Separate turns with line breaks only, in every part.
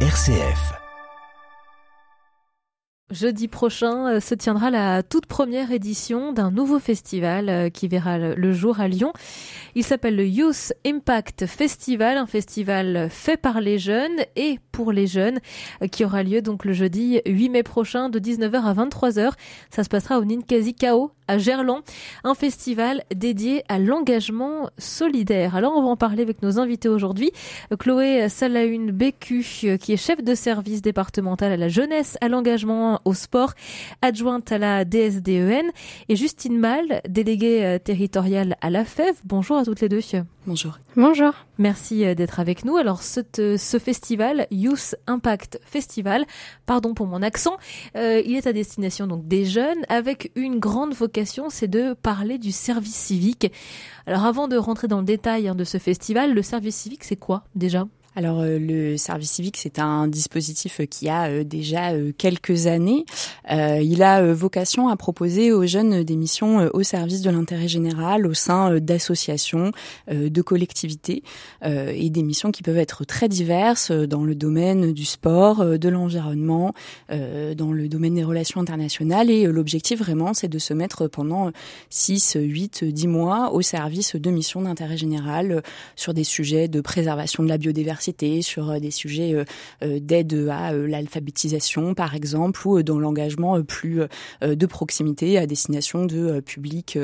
RCF.
Jeudi prochain euh, se tiendra la toute première édition d'un nouveau festival euh, qui verra le jour à Lyon. Il s'appelle le Youth Impact Festival, un festival fait par les jeunes et pour les jeunes euh, qui aura lieu donc le jeudi 8 mai prochain de 19h à 23h. Ça se passera au Ninkasi Kao à Gerland, un festival dédié à l'engagement solidaire. Alors on va en parler avec nos invités aujourd'hui. Chloé Salaune Bécu qui est chef de service départemental à la jeunesse, à l'engagement au sport, adjointe à la DSDEN, et Justine Mal, déléguée euh, territoriale à la FEV. Bonjour à toutes les deux.
Bonjour.
Bonjour. Merci euh, d'être avec nous. Alors, ce, euh, ce, festival, Youth Impact Festival, pardon pour mon accent, il est à destination donc des jeunes avec une grande vocation, c'est de parler du service civique. Alors, avant de rentrer dans le détail hein, de ce festival, le service civique, c'est quoi déjà?
Alors euh, le service civique, c'est un dispositif qui a euh, déjà euh, quelques années. il a vocation à proposer aux jeunes des missions au service de l'intérêt général au sein d'associations, de collectivités et des missions qui peuvent être très diverses dans le domaine du sport, de l'environnement, dans le domaine des relations internationales. Et l'objectif vraiment, c'est de se mettre pendant 6, 8, 10 mois au service de missions d'intérêt général sur des sujets de préservation de la biodiversité sur euh, des sujets euh, euh, d'aide à l'alphabétisation, par exemple, ou dans l'engagement plus de proximité à destination de publics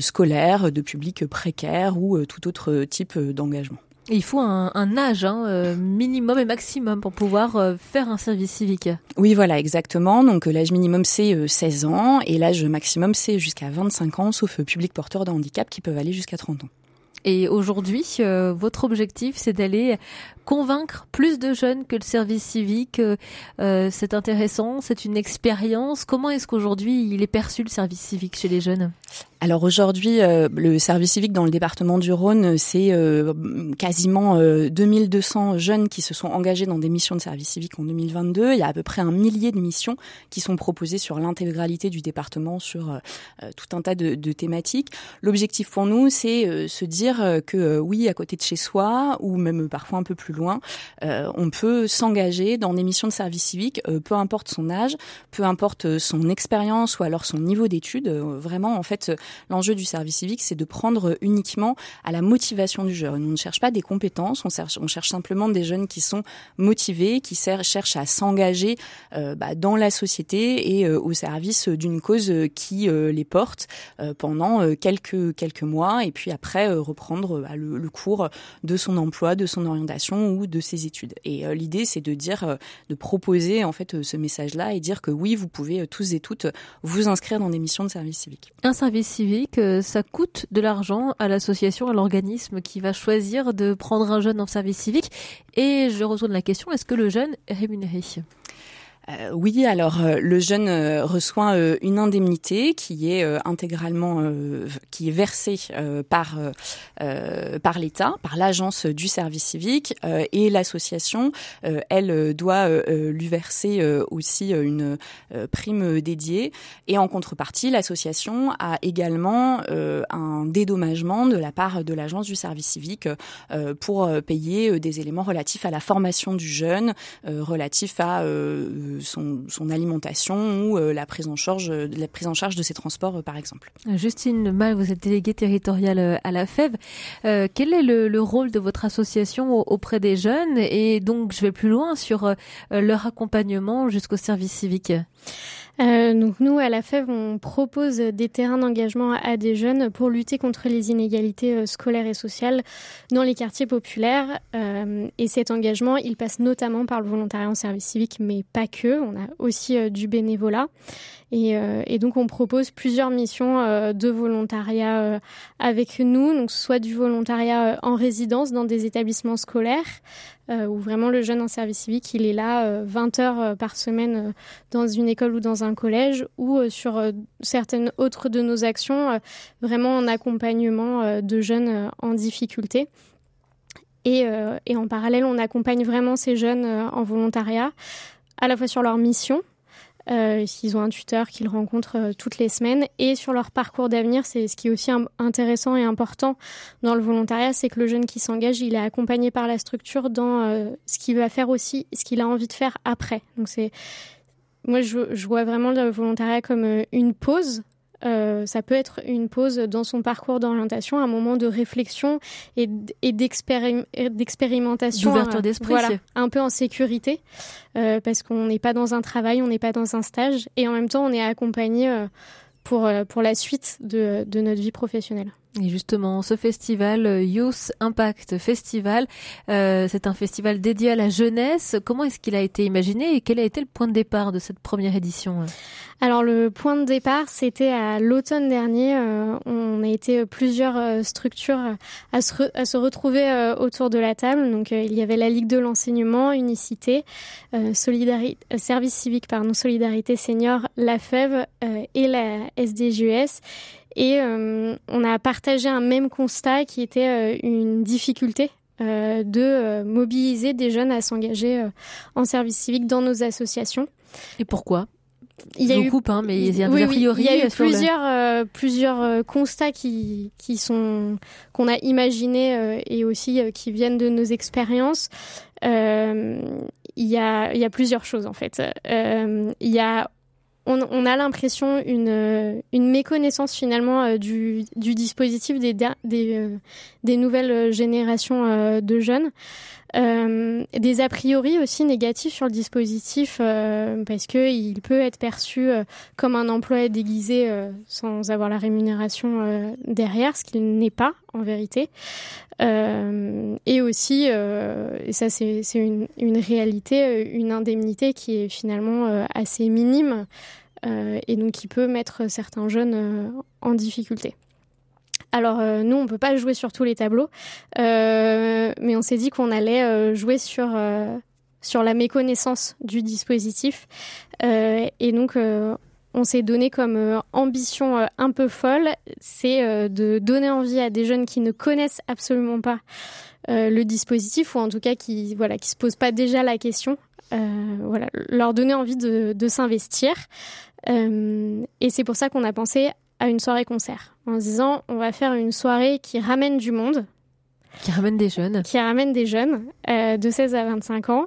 scolaires, de publics précaires ou tout autre type d'engagement.
Il faut un, âge hein, minimum et maximum pour pouvoir faire un service civique.
Oui, voilà, exactement. Donc l'âge minimum c'est 16 ans et l'âge maximum c'est jusqu'à 25 ans, sauf public porteur de handicap qui peuvent aller jusqu'à 30 ans.
Et aujourd'hui, votre objectif, c'est d'aller convaincre plus de jeunes que le service civique, euh, euh, c'est intéressant, c'est une expérience. Comment est-ce qu'aujourd'hui il est perçu le service civique chez les jeunes?
Alors aujourd'hui, euh, le service civique dans le département du Rhône, c'est quasiment 2200 jeunes qui se sont engagés dans des missions de service civique en 2022. Il y a à peu près un millier de missions qui sont proposées sur l'intégralité du département, sur tout un tas de, de thématiques. L'objectif pour nous, c'est se dire que oui, à côté de chez soi, ou même parfois un peu plus loin, euh, on peut s'engager dans des missions de service civique, euh, peu importe son âge, peu importe son expérience ou alors son niveau d'études. Euh, vraiment, en fait, l'enjeu du service civique, c'est de prendre uniquement à la motivation du jeune. On ne cherche pas des compétences, on cherche, simplement des jeunes qui sont motivés, qui cherchent à s'engager bah, dans la société et au service d'une cause qui les porte pendant quelques mois et puis après reprendre bah, le cours de son emploi, de son orientation ou de ses études. Et euh, l'idée, c'est de dire, euh, de proposer en fait euh, ce message-là et dire que oui, vous pouvez tous et toutes vous inscrire dans des missions de service civique.
Un service civique, ça coûte de l'argent à l'association, à l'organisme qui va choisir de prendre un jeune en service civique. Et je retourne la question, est-ce que le jeune est rémunéré?
Euh, oui, alors euh, le jeune euh, reçoit une indemnité qui est intégralement qui est versée par par l'État, par l'agence du service civique et l'association, elle doit lui verser aussi une prime dédiée. Et en contrepartie, l'association a également un dédommagement de la part de l'agence du service civique pour payer des éléments relatifs à la formation du jeune, relatifs à son, alimentation ou euh, la prise en charge, la prise en charge de ses transports, euh, par exemple.
Justine Mal, vous êtes déléguée territoriale euh, à la FEV. quel est le, rôle de votre association auprès des jeunes? Et donc, je vais plus loin sur leur accompagnement jusqu'au service civique.
Euh, donc nous, à la FEV, on propose des terrains d'engagement à des jeunes pour lutter contre les inégalités euh, scolaires et sociales dans les quartiers populaires. Euh, et cet engagement, il passe notamment par le volontariat en service civique, mais pas que. On a aussi du bénévolat. Et, et, donc on propose plusieurs missions de volontariat avec nous, donc soit du volontariat en résidence dans des établissements scolaires, euh, où vraiment le jeune en service civique, il est là 20 euh, heures euh, par semaine dans une école ou dans un collège, ou sur certaines autres de nos actions, vraiment en accompagnement de jeunes en difficulté. Et, et, en parallèle, on accompagne vraiment ces jeunes en volontariat, à la fois sur leur mission, Euh, ils ont un tuteur qu'ils rencontrent euh, toutes les semaines. Et sur leur parcours d'avenir, c'est ce qui est aussi intéressant et important dans le volontariat, c'est que le jeune qui s'engage, il est accompagné par la structure dans euh, ce qu'il va faire aussi, ce qu'il a envie de faire après. Donc c'est moi, je, je, vois vraiment le volontariat comme une pause euh, ça peut être une pause dans son parcours d'orientation, un moment de réflexion et, d'expérimentation.
D'ouverture d'esprit.
Voilà, un peu en sécurité, euh, parce qu'on n'est pas dans un travail, on n'est pas dans un stage, et en même temps, on est accompagné euh, pour, pour la suite de, de notre vie professionnelle.
Et justement, ce festival euh, Youth Impact Festival, euh, c'est un festival dédié à la jeunesse. Comment est-ce qu'il a été imaginé et quel a été le point de départ de cette première édition
Alors le point de départ, c'était à l'automne dernier. Euh, on a été plusieurs structures à se, retrouver autour de la table. Donc il y avait la Ligue de l'enseignement, Unicité, Service civique, pardon, Solidarité Senior, la FEV et la SDJUS. Et euh, on a partagé un même constat qui était euh, une difficulté euh, de mobiliser des jeunes à s'engager en service civique dans nos associations.
Et pourquoi? Il y a eu coupe, hein, mais il y a, oui, priori,
il y a eu plusieurs plusieurs constats qui qui sont qu'on a imaginés et aussi qui viennent de nos expériences. il y a il y a plusieurs choses en fait. il y a on, a l'impression une, une méconnaissance finalement euh, du, du dispositif des, des, euh, des nouvelles générations euh, de jeunes. Des a priori aussi négatifs sur le dispositif parce que il peut être perçu comme un emploi déguisé sans avoir la rémunération derrière, ce qu'il n'est pas en vérité. et aussi, et ça c'est une, réalité, une indemnité qui est finalement assez minime euh, et donc qui peut mettre certains jeunes euh, en difficulté. Alors euh, nous, on peut pas jouer sur tous les tableaux, mais on s'est dit qu'on allait jouer sur sur la méconnaissance du dispositif, et donc on s'est donné comme ambition un peu folle, c'est de donner envie à des jeunes qui ne connaissent absolument pas le dispositif, ou en tout cas qui voilà qui se posent pas déjà la question, voilà leur donner envie de, s'investir. Euh, et c'est pour ça qu'on a pensé à une soirée concert, en se disant on va faire une soirée qui ramène du monde.
Qui ramène des jeunes.
Qui ramène des jeunes euh, de 16 à 25 ans.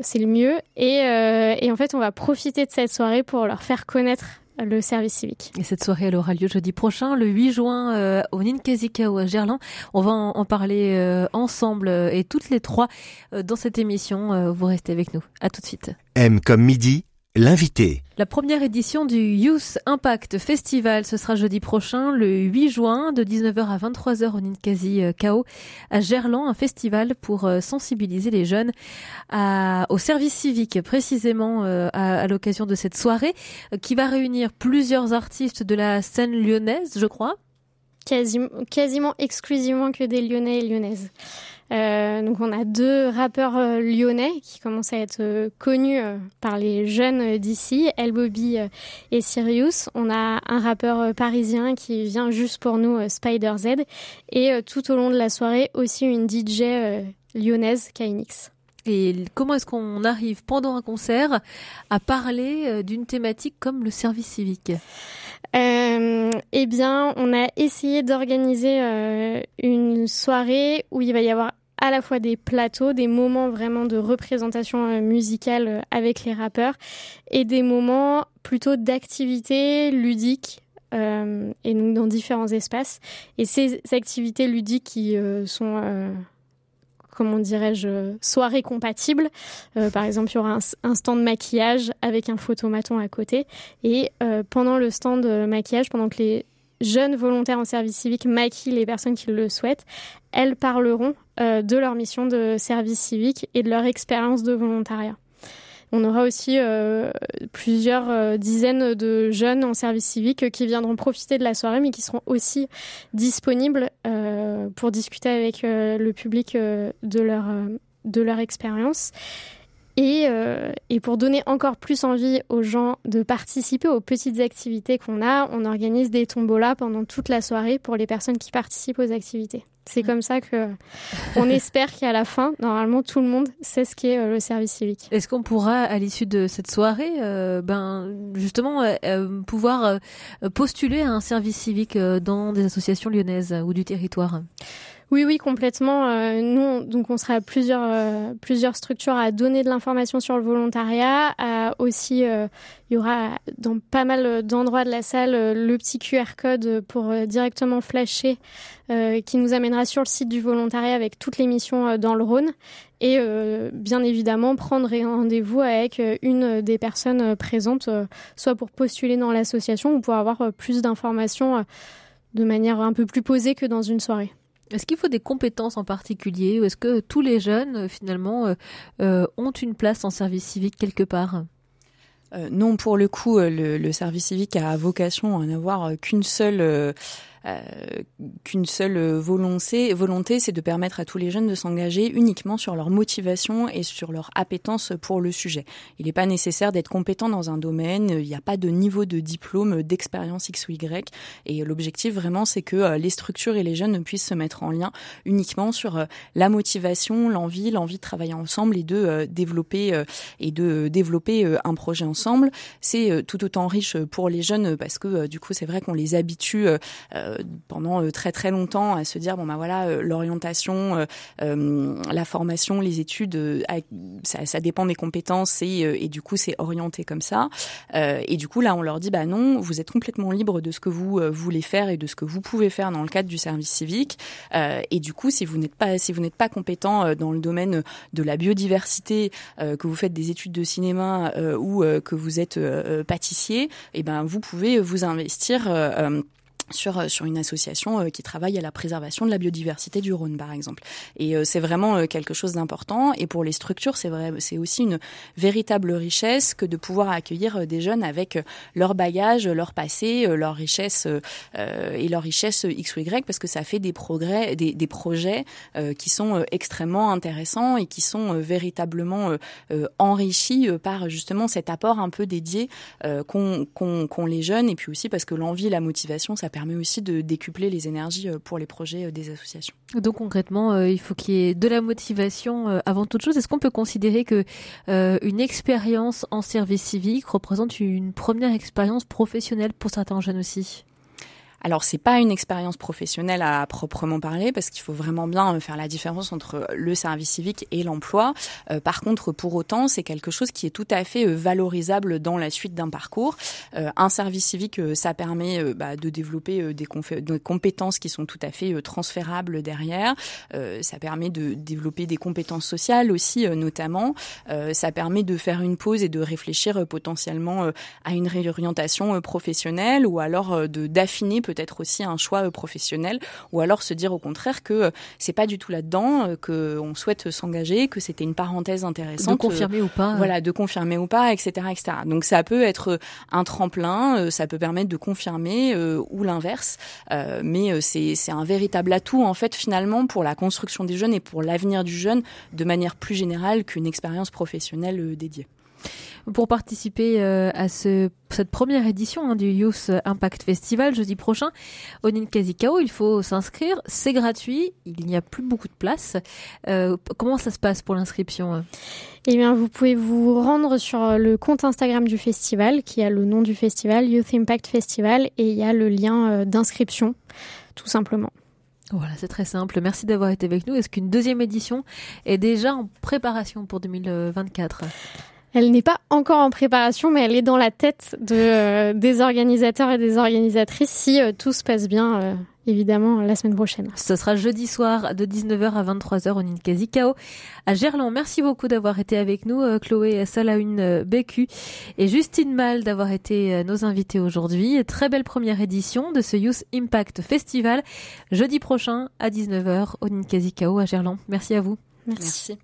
C'est le mieux. Et, euh, et en fait, on va profiter de cette soirée pour leur faire connaître le service civique.
Et cette soirée, elle aura lieu jeudi prochain, le 8 juin, euh, au ou à Gerland. On va en, parler euh, ensemble et toutes les trois dans cette émission. vous restez avec nous. À tout de suite.
M comme midi L'invité.
La première édition du Youth Impact Festival, ce sera jeudi prochain, le 8 juin, de 19h à 23h au Ninkasi KO euh, à Gerland, un festival pour euh, sensibiliser les jeunes à, au service civique, précisément euh, à, l'occasion de cette soirée, qui va réunir plusieurs artistes de la scène lyonnaise, je crois.
Quasiment, quasiment exclusivement que des Lyonnais et Lyonnaises. Euh, donc on a deux rappeurs euh, lyonnais qui commencent à être euh, connus par les jeunes d'ici, El Bobby et Sirius. On a un rappeur parisien qui vient juste pour nous, Spider Z. Et tout au long de la soirée aussi une DJ lyonnaise, Kainix.
Et comment est-ce qu'on arrive pendant un concert à parler d'une thématique comme le service civique?
Euh, Eh bien, on a essayé d'organiser une soirée où il va y avoir à la fois des plateaux, des moments vraiment de représentation euh, musicale euh, avec les rappeurs et des moments plutôt d'activités ludiques euh, et donc dans différents espaces. Et ces activités ludiques qui sont comment dirais-je, soirées compatibles. par exemple, il y aura un, stand de maquillage avec un photomaton à côté. Et pendant le stand de maquillage, pendant que les jeunes volontaires en service civique maquillent les personnes qui le souhaitent, elles parleront euh, de leur mission de service civique et de leur expérience de volontariat. On aura aussi euh, plusieurs euh, dizaines de jeunes en service civique qui viendront profiter de la soirée, mais qui seront aussi disponibles pour discuter avec le public de leur, de leur expérience. Et, et, pour donner encore plus envie aux gens de participer aux petites activités qu'on a, on organise des tombolas pendant toute la soirée pour les personnes qui participent aux activités. C'est comme ça que on espère qu'à la fin, normalement, tout le monde sait ce qu'est le service civique.
Est-ce qu'on pourra, à l'issue de cette soirée, ben justement pouvoir postuler à un service civique dans des associations lyonnaises ou du territoire?
Oui, oui, complètement. Euh, nous, donc, on sera plusieurs, euh, plusieurs structures à donner de l'information sur le volontariat. À aussi, euh, il y aura dans pas mal d'endroits de la salle le petit QR code pour directement flasher, qui nous amènera sur le site du volontariat avec toutes les missions dans le Rhône. Et bien évidemment, prendre rendez-vous avec une des personnes présentes, soit pour postuler dans l'association ou pour avoir plus d'informations de manière un peu plus posée que dans une soirée.
Est-ce qu'il faut des compétences en particulier ou est-ce que tous les jeunes, euh, finalement, euh, euh, ont une place en service civique quelque part?
Non, pour le coup, le, service civique a vocation à n'avoir qu'une seule euh, qu'une seule volonté, volonté c'est de permettre à tous les jeunes de s'engager uniquement sur leur motivation et sur leur appétence pour le sujet. Il n'est pas nécessaire d'être compétent dans un domaine, il n'y a pas de niveau de diplôme, d'expérience X ou Y. Et l'objectif vraiment, c'est que euh, les structures et les jeunes puissent se mettre en lien uniquement sur euh, la motivation, l'envie, l'envie de travailler ensemble et de développer et de développer un projet ensemble. C'est tout autant riche pour les jeunes parce que du coup, c'est vrai qu'on les habitue pendant euh, très très longtemps à se dire bon bah voilà euh, l'orientation, la formation, les études, ça, ça, dépend des compétences et, et du coup c'est orienté comme ça. et du coup là on leur dit bah non, vous êtes complètement libre de ce que vous voulez faire et de ce que vous pouvez faire dans le cadre du service civique. et du coup si vous n'êtes pas si vous n'êtes pas compétent dans le domaine de la biodiversité, que vous faites des études de cinéma ou que vous êtes pâtissier, et eh ben vous pouvez vous investir euh, sur une association euh, qui travaille à la préservation de la biodiversité du Rhône, par exemple. Et euh, c'est vraiment quelque chose d'important. Et pour les structures, c'est vrai, c'est aussi une véritable richesse que de pouvoir accueillir des jeunes avec leur bagage, leur passé, leur richesse et leur richesse X ou Y, parce que ça fait des progrès, des, des projets qui sont extrêmement intéressants et qui sont véritablement enrichis par justement cet apport un peu dédié qu'ont qu les jeunes, et puis aussi parce que l'envie, la motivation, ça permet aussi de décupler les énergies euh, pour les projets euh, des associations.
Donc concrètement, euh, il faut qu'il y ait de la motivation avant toute chose. Est-ce qu'on peut considérer que une expérience en service civique représente une première expérience professionnelle pour certains jeunes aussi?
Alors c'est pas une expérience professionnelle à proprement parler parce qu'il faut vraiment bien euh, faire la différence entre le service civique et l'emploi. Euh, par contre, pour autant, c'est quelque chose qui est tout à fait euh, valorisable dans la suite d'un parcours. un service civique, ça permet bah, de développer des, compétences qui sont tout à fait transférables derrière. ça permet de développer des compétences sociales aussi, notamment. ça permet de faire une pause et de réfléchir potentiellement à une réorientation professionnelle ou alors de d'affiner peut-être aussi un choix euh, professionnel, ou alors se dire au contraire que euh, c'est pas du tout là-dedans, euh, que on souhaite s'engager, que c'était une parenthèse intéressante. De
confirmer ou pas.
Voilà, de confirmer ou pas, etc., etc. Donc ça peut être un tremplin, ça peut permettre de confirmer ou l'inverse, mais c'est c'est un véritable atout en fait finalement pour la construction des jeunes et pour l'avenir du jeune de manière plus générale qu'une expérience professionnelle dédiée.
Pour participer euh, à ce, cette première édition hein, du Youth Impact Festival jeudi prochain au Ninkazikao, il faut s'inscrire. C'est gratuit. Il n'y a plus beaucoup de place. Euh, comment ça se passe pour l'inscription hein
eh bien, vous pouvez vous rendre sur le compte Instagram du festival, qui a le nom du festival, Youth Impact Festival, et il y a le lien euh, d'inscription, tout simplement.
Voilà, c'est très simple. Merci d'avoir été avec nous. Est-ce qu'une deuxième édition est déjà en préparation pour 2024
elle n'est pas encore en préparation, mais elle est dans la tête de, euh, des organisateurs et des organisatrices si euh, tout se passe bien, euh, évidemment, la semaine prochaine.
Ce sera jeudi soir de 19h à 23h au Ninkasi Kao à Gerland. Merci beaucoup d'avoir été avec nous, Chloé Salaune Bécu et Justine Mal d'avoir été nos invités aujourd'hui. Très belle première édition de ce Youth Impact Festival, jeudi prochain à 19h au Ninkasi Kao à Gerland. Merci à vous.
Merci.